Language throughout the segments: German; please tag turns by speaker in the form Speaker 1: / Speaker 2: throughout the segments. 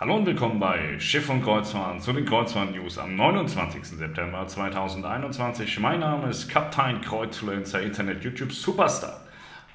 Speaker 1: Hallo und willkommen bei Schiff und Kreuzfahrt zu den Kreuzfahrt-News am 29. September 2021. Mein Name ist Kaptein Kreuzfluencer Internet YouTube Superstar.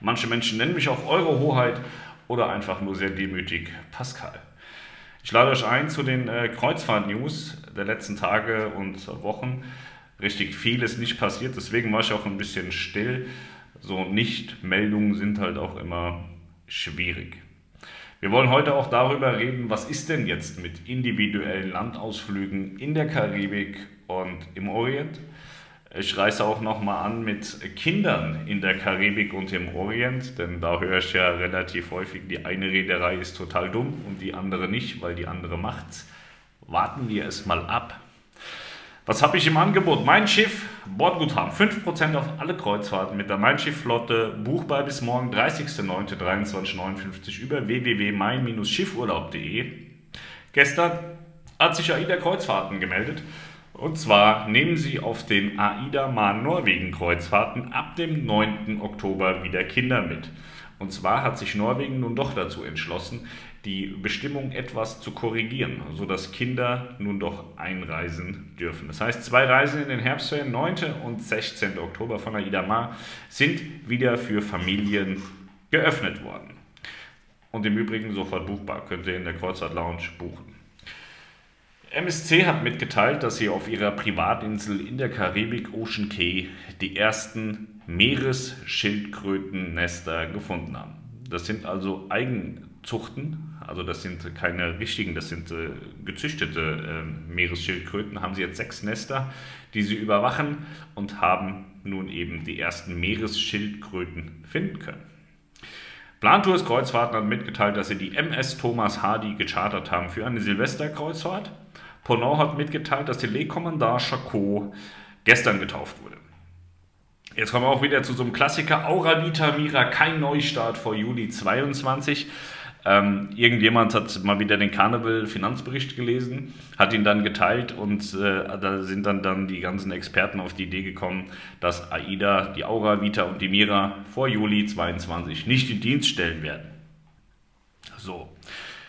Speaker 1: Manche Menschen nennen mich auch Eure Hoheit oder einfach nur sehr demütig Pascal. Ich lade euch ein zu den äh, Kreuzfahrt-News der letzten Tage und Wochen. Richtig viel ist nicht passiert, deswegen war ich auch ein bisschen still. So Nicht-Meldungen sind halt auch immer schwierig. Wir wollen heute auch darüber reden, was ist denn jetzt mit individuellen Landausflügen in der Karibik und im Orient. Ich reise auch nochmal an mit Kindern in der Karibik und im Orient, denn da höre ich ja relativ häufig, die eine Reederei ist total dumm und die andere nicht, weil die andere macht's. Warten wir es mal ab. Was habe ich im Angebot? Mein Schiff, Bordguthaben, 5% auf alle Kreuzfahrten mit der Mein Schiff-Flotte, buchbar bis morgen 30.09.2359 über www.mein-schiffurlaub.de. Gestern hat sich AIDA Kreuzfahrten gemeldet. Und zwar nehmen sie auf den AIDA Mahn Norwegen Kreuzfahrten ab dem 9. Oktober wieder Kinder mit. Und zwar hat sich Norwegen nun doch dazu entschlossen, die Bestimmung etwas zu korrigieren, sodass Kinder nun doch einreisen dürfen. Das heißt, zwei Reisen in den Herbstferien, 9. und 16. Oktober von Aida Mar, sind wieder für Familien geöffnet worden. Und im Übrigen sofort buchbar, könnt ihr in der Kreuzfahrt Lounge buchen. MSC hat mitgeteilt, dass sie auf ihrer Privatinsel in der Karibik Ocean Cay die ersten Meeresschildkrötennester gefunden haben. Das sind also Eigenzuchten also das sind keine richtigen, das sind äh, gezüchtete äh, Meeresschildkröten, haben sie jetzt sechs Nester, die sie überwachen und haben nun eben die ersten Meeresschildkröten finden können. Plantours Kreuzfahrten hat mitgeteilt, dass sie die MS Thomas Hardy gechartert haben für eine Silvesterkreuzfahrt. Ponant hat mitgeteilt, dass die Le Commandant Chacot gestern getauft wurde. Jetzt kommen wir auch wieder zu so einem Klassiker. Aura Vita Mira, kein Neustart vor Juli 22. Ähm, irgendjemand hat mal wieder den Carnival-Finanzbericht gelesen, hat ihn dann geteilt und äh, da sind dann, dann die ganzen Experten auf die Idee gekommen, dass AIDA, die Aura, Vita und die Mira vor Juli 22 nicht in Dienst stellen werden. So.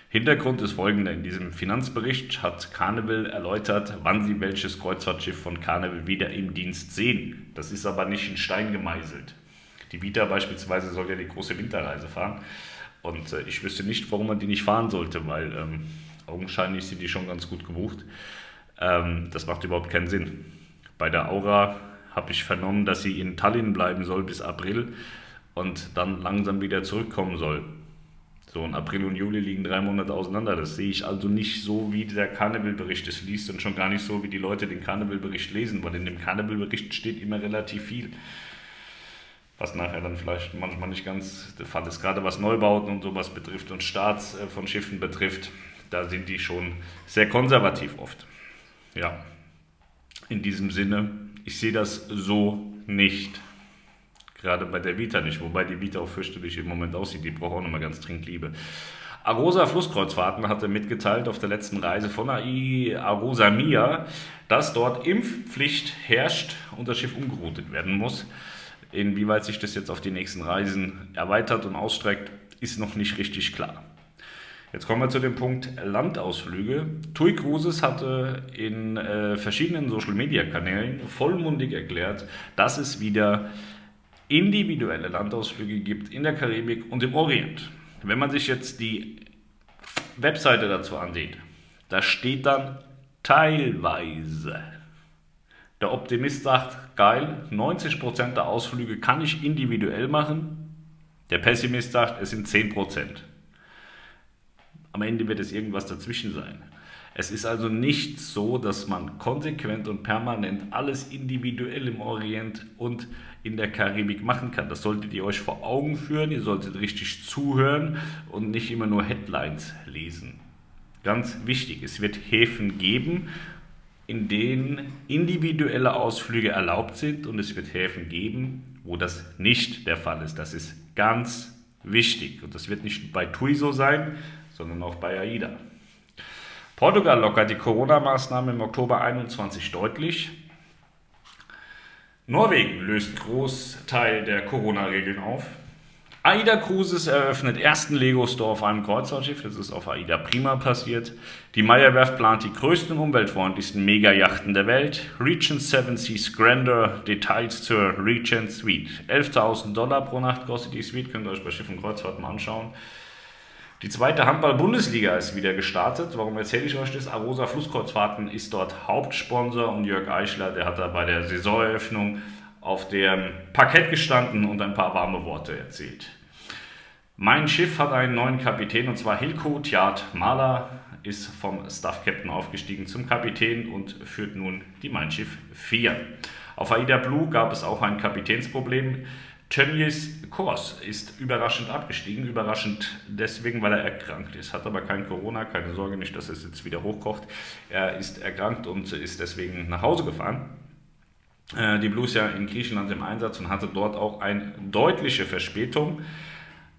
Speaker 1: Hintergrund ist folgender. In diesem Finanzbericht hat Carnival erläutert, wann sie welches Kreuzfahrtschiff von Carnival wieder im Dienst sehen. Das ist aber nicht in Stein gemeißelt. Die Vita beispielsweise soll ja die große Winterreise fahren. Und äh, ich wüsste nicht, warum man die nicht fahren sollte, weil ähm, augenscheinlich sind die schon ganz gut gebucht. Ähm, das macht überhaupt keinen Sinn. Bei der Aura habe ich vernommen, dass sie in Tallinn bleiben soll bis April und dann langsam wieder zurückkommen soll. So, und April und Juli liegen drei Monate auseinander. Das sehe ich also nicht so, wie der Carnival-Bericht es liest und schon gar nicht so, wie die Leute den Carnival-Bericht lesen, weil in dem Carnival-Bericht steht immer relativ viel was nachher dann vielleicht manchmal nicht ganz der Fall ist. Gerade was Neubauten und sowas betrifft und Starts äh, von Schiffen betrifft, da sind die schon sehr konservativ oft. Ja, in diesem Sinne, ich sehe das so nicht. Gerade bei der Vita nicht, wobei die Vita auch fürchterlich im Moment aussieht. Die braucht auch nochmal ganz dringend Liebe. Arosa Flusskreuzfahrten hatte mitgeteilt auf der letzten Reise von AI Arosa Mia, dass dort Impfpflicht herrscht und das Schiff umgeroutet werden muss. Inwieweit sich das jetzt auf die nächsten Reisen erweitert und ausstreckt, ist noch nicht richtig klar. Jetzt kommen wir zu dem Punkt Landausflüge. TUI Cruises hatte in äh, verschiedenen Social-Media-Kanälen vollmundig erklärt, dass es wieder individuelle Landausflüge gibt in der Karibik und im Orient. Wenn man sich jetzt die Webseite dazu ansieht, da steht dann teilweise. Der Optimist sagt, geil, 90% der Ausflüge kann ich individuell machen. Der Pessimist sagt, es sind 10%. Am Ende wird es irgendwas dazwischen sein. Es ist also nicht so, dass man konsequent und permanent alles individuell im Orient und in der Karibik machen kann. Das solltet ihr euch vor Augen führen, ihr solltet richtig zuhören und nicht immer nur Headlines lesen. Ganz wichtig, es wird Häfen geben, in denen individuelle Ausflüge erlaubt sind und es wird Häfen geben, wo das nicht der Fall ist. Das ist ganz wichtig und das wird nicht bei TUI so sein, sondern auch bei AIDA. Portugal lockert die Corona-Maßnahmen im Oktober 21 deutlich. Norwegen löst Großteil der Corona-Regeln auf. AIDA Cruises eröffnet ersten Lego-Store auf einem Kreuzfahrtschiff. Das ist auf AIDA Prima passiert. Die Meyer-Werft plant die größten umweltfreundlichsten Mega-Yachten der Welt. Regent Seven Seas Grandeur. Details zur Regent Suite. 11.000 Dollar pro Nacht kostet die Suite. Könnt ihr euch bei Schiff und Kreuzfahrt mal anschauen. Die zweite Handball-Bundesliga ist wieder gestartet. Warum erzähle ich euch das? Arosa Flusskreuzfahrten ist dort Hauptsponsor und Jörg Eichler, der hat da bei der Saisoneröffnung auf dem Parkett gestanden und ein paar warme Worte erzählt. Mein Schiff hat einen neuen Kapitän und zwar Hilko Tjad Mahler ist vom Staff Captain aufgestiegen zum Kapitän und führt nun die Mein Schiff 4. Auf Aida Blue gab es auch ein Kapitänsproblem. Tönnies Kors ist überraschend abgestiegen, überraschend deswegen, weil er erkrankt ist, hat aber kein Corona, keine Sorge nicht, dass es jetzt wieder hochkocht. Er ist erkrankt und ist deswegen nach Hause gefahren. Äh, die Blues ja in Griechenland im Einsatz und hatte dort auch eine deutliche Verspätung,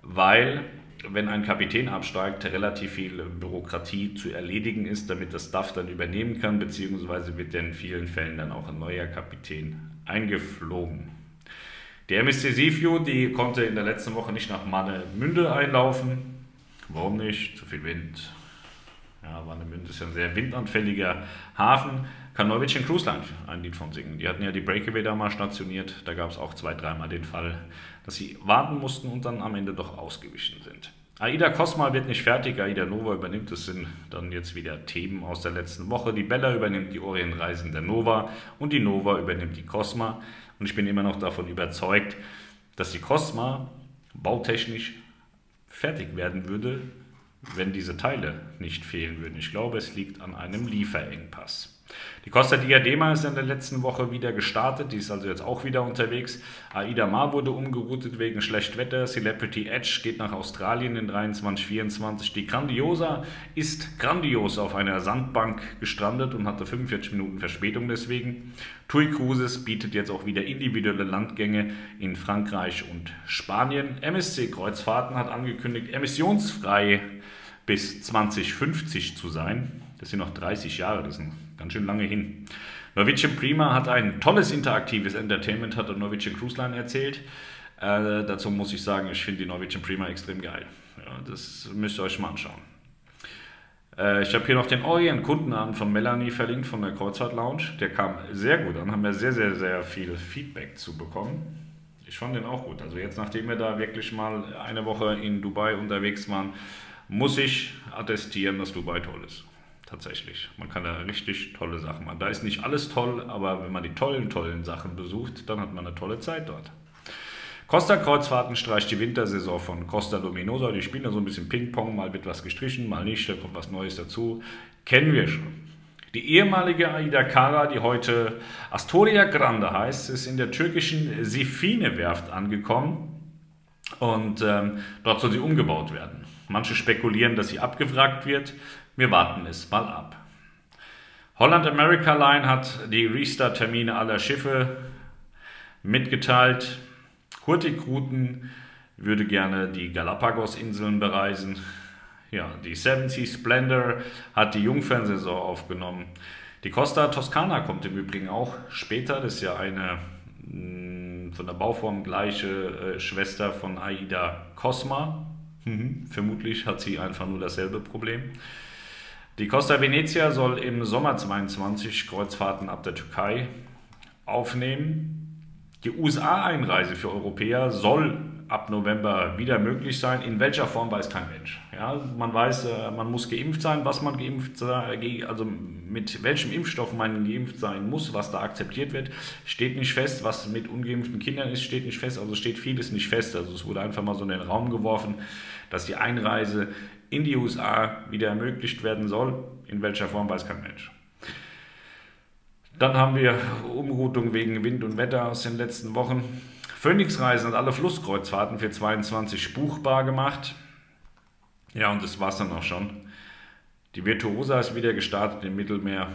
Speaker 1: weil wenn ein Kapitän absteigt, relativ viel Bürokratie zu erledigen ist, damit das Staff dann übernehmen kann, beziehungsweise wird in vielen Fällen dann auch ein neuer Kapitän eingeflogen. Die MSC Seaview, die konnte in der letzten Woche nicht nach Mannemünde einlaufen. Warum nicht? Zu viel Wind. Ja, Warnemünde ist ja ein sehr windanfälliger Hafen. Kann Norwegian Cruise Line ein Lied von singen. Die hatten ja die Breakaway da mal stationiert. Da gab es auch zwei, dreimal den Fall, dass sie warten mussten und dann am Ende doch ausgewichen sind. Aida Cosma wird nicht fertig, Aida Nova übernimmt, das sind dann jetzt wieder Themen aus der letzten Woche. Die Bella übernimmt die Orientreisen der Nova und die Nova übernimmt die Cosma. Und ich bin immer noch davon überzeugt, dass die Cosma bautechnisch fertig werden würde, wenn diese Teile nicht fehlen würden. Ich glaube, es liegt an einem Lieferengpass. Die Costa Diadema ist in der letzten Woche wieder gestartet, die ist also jetzt auch wieder unterwegs. Aida Mar wurde umgeroutet wegen schlecht Wetter. Celebrity Edge geht nach Australien in 23, 24. Die Grandiosa ist grandios auf einer Sandbank gestrandet und hatte 45 Minuten Verspätung deswegen. TUI Cruises bietet jetzt auch wieder individuelle Landgänge in Frankreich und Spanien. MSC Kreuzfahrten hat angekündigt, emissionsfrei bis 2050 zu sein. Das sind noch 30 Jahre, das sind ganz schön lange hin. Norwegian Prima hat ein tolles interaktives Entertainment, hat der Norwegian Cruise Line erzählt. Äh, dazu muss ich sagen, ich finde die Norwegian Prima extrem geil. Ja, das müsst ihr euch mal anschauen. Äh, ich habe hier noch den Orient Kundenabend von Melanie verlinkt von der Kreuzfahrt Lounge. Der kam sehr gut an, haben wir sehr, sehr, sehr viel Feedback zu bekommen. Ich fand den auch gut. Also jetzt, nachdem wir da wirklich mal eine Woche in Dubai unterwegs waren, muss ich attestieren, dass Dubai toll ist tatsächlich. Man kann da richtig tolle Sachen machen. Da ist nicht alles toll, aber wenn man die tollen, tollen Sachen besucht, dann hat man eine tolle Zeit dort. Costa Kreuzfahrten streicht die Wintersaison von Costa Luminosa. Die spielen da so ein bisschen Ping-Pong, mal wird was gestrichen, mal nicht, da kommt was Neues dazu. Kennen wir schon. Die ehemalige Aida Kara, die heute Astoria Grande heißt, ist in der türkischen Sifine-Werft angekommen und ähm, dort soll sie umgebaut werden. Manche spekulieren, dass sie abgewrackt wird. Wir warten es mal ab. Holland America Line hat die Restart-Termine aller Schiffe mitgeteilt. Hurtigruten würde gerne die Galapagos-Inseln bereisen. Ja, die Seven Seas Splendor hat die Jungfernsaison aufgenommen. Die Costa Toscana kommt im Übrigen auch später. Das ist ja eine mm, von der Bauform gleiche äh, Schwester von Aida Cosma. Mhm. Vermutlich hat sie einfach nur dasselbe Problem. Die Costa Venezia soll im Sommer 22 Kreuzfahrten ab der Türkei aufnehmen. Die USA-Einreise für Europäer soll ab November wieder möglich sein. In welcher Form weiß kein Mensch. Ja, man weiß, äh, man muss geimpft sein, was man geimpft sein, also mit welchem Impfstoff man geimpft sein muss, was da akzeptiert wird, steht nicht fest. Was mit ungeimpften Kindern ist, steht nicht fest. Also steht vieles nicht fest. Also es wurde einfach mal so in den Raum geworfen, dass die Einreise in die USA wieder ermöglicht werden soll. In welcher Form weiß kein Mensch. Dann haben wir Umroutung wegen Wind und Wetter aus den letzten Wochen. Phoenix-Reisen hat alle Flusskreuzfahrten für 22 buchbar gemacht. Ja, und das war es dann auch schon. Die Virtuosa ist wieder gestartet im Mittelmeer.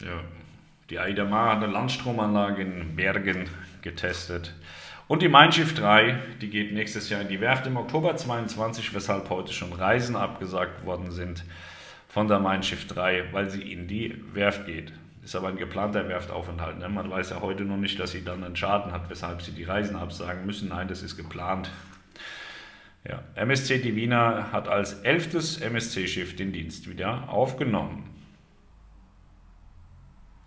Speaker 1: Ja, die Aida Mar hat eine Landstromanlage in Bergen getestet. Und die Mein Schiff 3, die geht nächstes Jahr in die Werft im Oktober 22, weshalb heute schon Reisen abgesagt worden sind von der Mein Schiff 3, weil sie in die Werft geht. Ist aber ein geplanter Werftaufenthalt. Ne? Man weiß ja heute noch nicht, dass sie dann einen Schaden hat, weshalb sie die Reisen absagen müssen. Nein, das ist geplant. Ja, MSC Divina hat als elftes MSC-Schiff den Dienst wieder aufgenommen.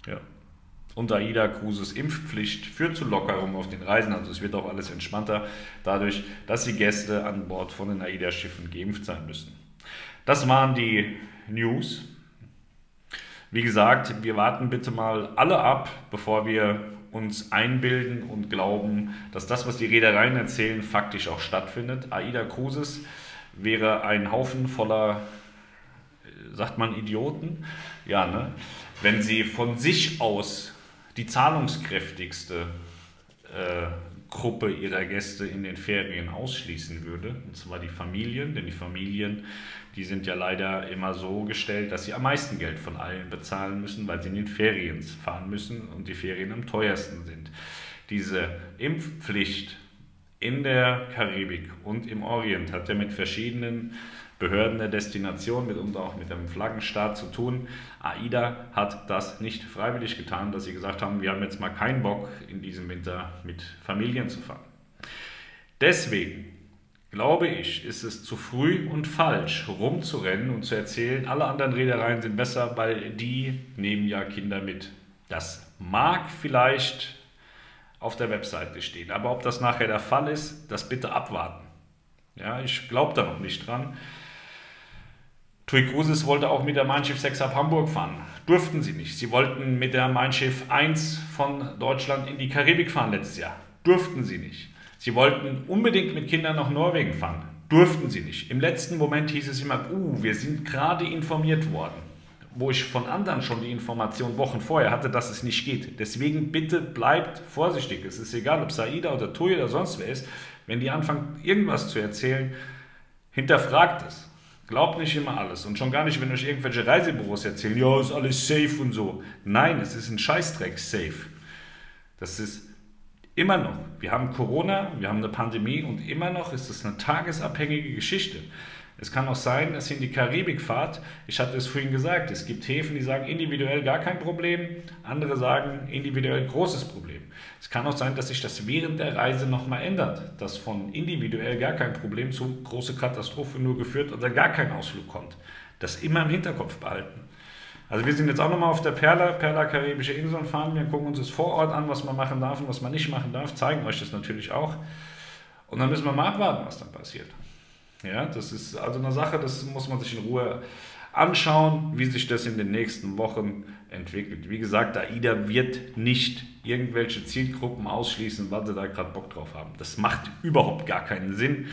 Speaker 1: Ja. Und AIDA Cruises Impfpflicht führt zu Lockerungen auf den Reisen. Also es wird auch alles entspannter, dadurch, dass die Gäste an Bord von den AIDA-Schiffen geimpft sein müssen. Das waren die News. Wie gesagt, wir warten bitte mal alle ab, bevor wir uns einbilden und glauben, dass das, was die Reedereien erzählen, faktisch auch stattfindet. AIDA Cruises wäre ein Haufen voller, sagt man, Idioten. Ja, ne? Wenn sie von sich aus die zahlungskräftigste äh, Gruppe ihrer Gäste in den Ferien ausschließen würde, und zwar die Familien, denn die Familien, die sind ja leider immer so gestellt, dass sie am meisten Geld von allen bezahlen müssen, weil sie in den Ferien fahren müssen und die Ferien am teuersten sind. Diese Impfpflicht in der Karibik und im Orient hat ja mit verschiedenen Behörden der Destination, mitunter auch mit dem Flaggenstaat zu tun. AIDA hat das nicht freiwillig getan, dass sie gesagt haben, wir haben jetzt mal keinen Bock, in diesem Winter mit Familien zu fahren. Deswegen glaube ich, ist es zu früh und falsch, rumzurennen und zu erzählen, alle anderen Reedereien sind besser, weil die nehmen ja Kinder mit. Das mag vielleicht auf der Webseite stehen, aber ob das nachher der Fall ist, das bitte abwarten. Ja, ich glaube da noch nicht dran. TUI Cruises wollte auch mit der Mein Schiff 6 ab Hamburg fahren. Durften sie nicht. Sie wollten mit der Mein Schiff 1 von Deutschland in die Karibik fahren letztes Jahr. Durften sie nicht. Sie wollten unbedingt mit Kindern nach Norwegen fahren. Durften sie nicht. Im letzten Moment hieß es immer, uh, wir sind gerade informiert worden. Wo ich von anderen schon die Information Wochen vorher hatte, dass es nicht geht. Deswegen bitte bleibt vorsichtig. Es ist egal, ob Saida oder Tui oder sonst wer ist. Wenn die anfangen, irgendwas zu erzählen, hinterfragt es. Glaubt nicht immer alles und schon gar nicht, wenn euch irgendwelche Reisebüros erzählen, ja, ist alles safe und so. Nein, es ist ein Scheißdreck safe. Das ist immer noch. Wir haben Corona, wir haben eine Pandemie und immer noch ist es eine tagesabhängige Geschichte. Es kann auch sein, dass ihr in die Karibik fahrt. Ich hatte es vorhin gesagt, es gibt Häfen, die sagen individuell gar kein Problem, andere sagen individuell großes Problem. Es kann auch sein, dass sich das während der Reise nochmal ändert, dass von individuell gar kein Problem zu große Katastrophe nur geführt oder gar kein Ausflug kommt. Das immer im Hinterkopf behalten. Also wir sind jetzt auch nochmal auf der Perla, Perla Karibische Inseln fahren. Wir gucken uns das vor Ort an, was man machen darf und was man nicht machen darf, zeigen euch das natürlich auch. Und dann müssen wir mal abwarten, was dann passiert. Ja, das ist also eine Sache, das muss man sich in Ruhe anschauen, wie sich das in den nächsten Wochen entwickelt. Wie gesagt, AIDA wird nicht irgendwelche Zielgruppen ausschließen, weil sie da gerade Bock drauf haben. Das macht überhaupt gar keinen Sinn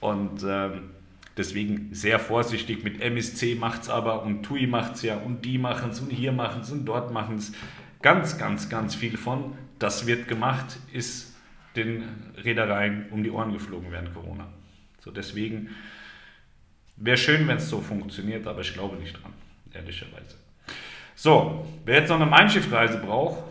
Speaker 1: und ähm, deswegen sehr vorsichtig. Mit MSC macht es aber und TUI macht es ja und die machen es und hier machen es und dort machen es. Ganz, ganz, ganz viel von. Das wird gemacht, ist den Reedereien um die Ohren geflogen während Corona. So deswegen wäre schön, wenn es so funktioniert, aber ich glaube nicht dran, ehrlicherweise. So, wer jetzt noch eine Mein Schiff-Reise braucht,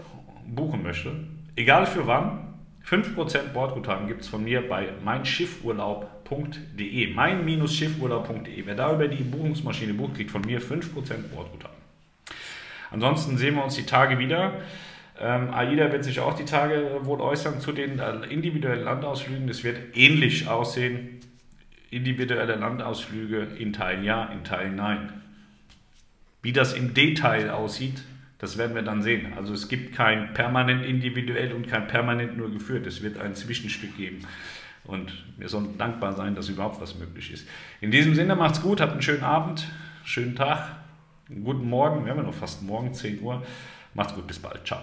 Speaker 1: buchen möchte, egal für wann, 5% Bordguthaben gibt es von mir bei meinschiffurlaub.de. Mein-schiffurlaub.de. Wer da über die Buchungsmaschine bucht, kriegt von mir 5% Bordguthaben. Ansonsten sehen wir uns die Tage wieder. Ähm, AIDA wird sich auch die Tage wohl äußern zu den äh, individuellen Landausflügen. Es wird ähnlich aussehen individuelle Landausflüge in Teilen ja, in Teilen nein. Wie das im Detail aussieht, das werden wir dann sehen. Also es gibt kein permanent individuell und kein permanent nur geführt. Es wird ein Zwischenstück geben. Und wir sollen dankbar sein, dass überhaupt was möglich ist. In diesem Sinne macht's gut, habt einen schönen Abend, schönen Tag, einen guten Morgen. Wir haben ja noch fast morgen, 10 Uhr. Macht's gut, bis bald. Ciao.